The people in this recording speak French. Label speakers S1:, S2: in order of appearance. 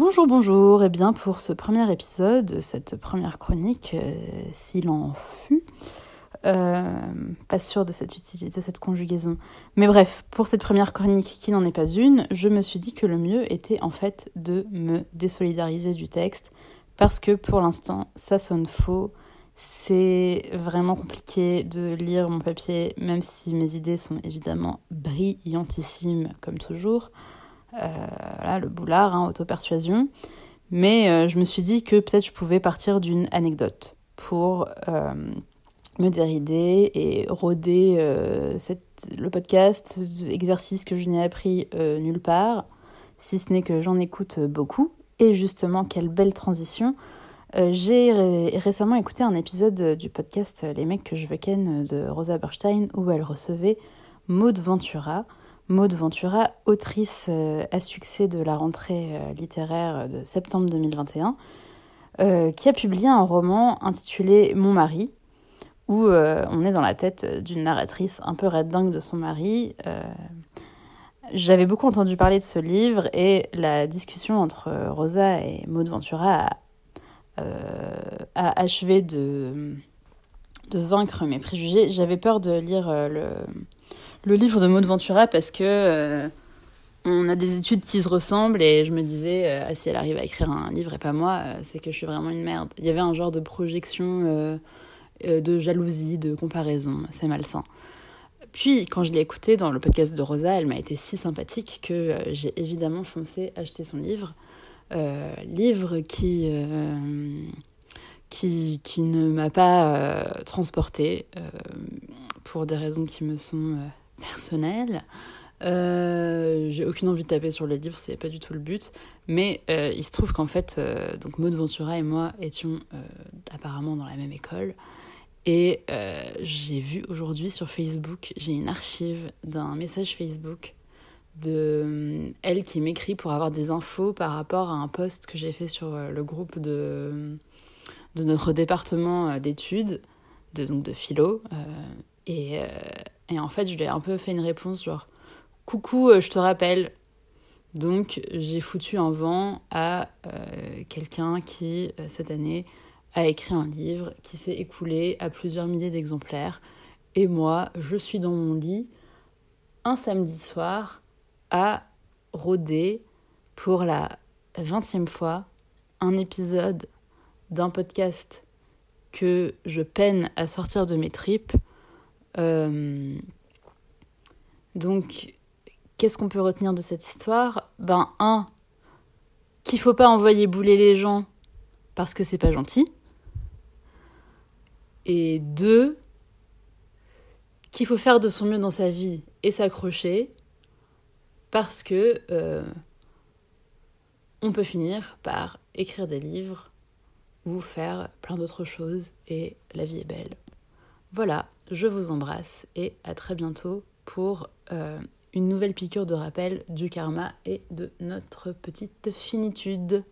S1: Bonjour, bonjour, et bien pour ce premier épisode, cette première chronique, euh, s'il en fut, euh, pas sûr de cette utilité, de cette conjugaison. Mais bref, pour cette première chronique qui n'en est pas une, je me suis dit que le mieux était en fait de me désolidariser du texte, parce que pour l'instant, ça sonne faux. C'est vraiment compliqué de lire mon papier, même si mes idées sont évidemment brillantissimes, comme toujours. Euh, le boulard, hein, auto-persuasion. Mais euh, je me suis dit que peut-être je pouvais partir d'une anecdote pour euh, me dérider et rôder le podcast, exercice que je n'ai appris nulle part, si ce n'est que j'en écoute beaucoup. Et justement, quelle belle transition j'ai récemment écouté un épisode du podcast Les mecs que je veux ken de Rosa Berstein où elle recevait Maud Ventura. Maud Ventura, autrice euh, à succès de la rentrée euh, littéraire de septembre 2021, qui a publié un roman intitulé Mon mari, où on est dans la tête d'une narratrice un peu red dingue de son mari. J'avais beaucoup entendu parler de ce livre et la discussion entre Rosa et Maud Ventura a euh, achevé de, vaincre mes préjugés. J'avais peur de lire euh, le, livre de Maud Ventura parce que euh, on a des études qui se ressemblent et je me disais, ah, si elle arrive à écrire un livre et pas moi, c'est que je suis vraiment une merde. Il y avait un genre de projection de jalousie, de comparaison, c'est malsain. Puis, quand je l'ai écouté dans le podcast de Rosa, elle m'a été si sympathique que j'ai évidemment foncé acheter son livre. Euh, livre qui, euh, qui, qui, ne m'a pas euh, transporté pour des raisons qui me sont personnelles. J'ai aucune envie de taper sur le livre, c'est pas du tout le but. Mais il se trouve qu'en fait, donc Maud Ventura et moi étions apparemment dans la même école. Et j'ai vu aujourd'hui sur Facebook, j'ai une archive d'un message Facebook de euh, elle qui m'écrit pour avoir des infos par rapport à un post que j'ai fait sur euh, le groupe de, de notre département euh, d'études, de, donc de philo. et, en fait, je lui ai un peu fait une réponse genre Coucou, je te rappelle. Donc, j'ai foutu un vent à quelqu'un qui, cette année, a écrit un livre qui s'est écoulé à plusieurs milliers d'exemplaires. Et moi, je suis dans mon lit un samedi soir à rôder pour la vingtième fois un épisode d'un podcast que je peine à sortir de mes tripes. Euh, donc, qu'est-ce qu'on peut retenir de cette histoire? Ben, un, qu'il faut pas envoyer bouler les gens parce que c'est pas gentil. Et deux, qu'il faut faire de son mieux dans sa vie et s'accrocher parce que euh, on peut finir par écrire des livres ou faire plein d'autres choses et la vie est belle. Voilà, je vous embrasse et à très bientôt pour euh, une nouvelle piqûre de rappel du karma et de notre petite finitude.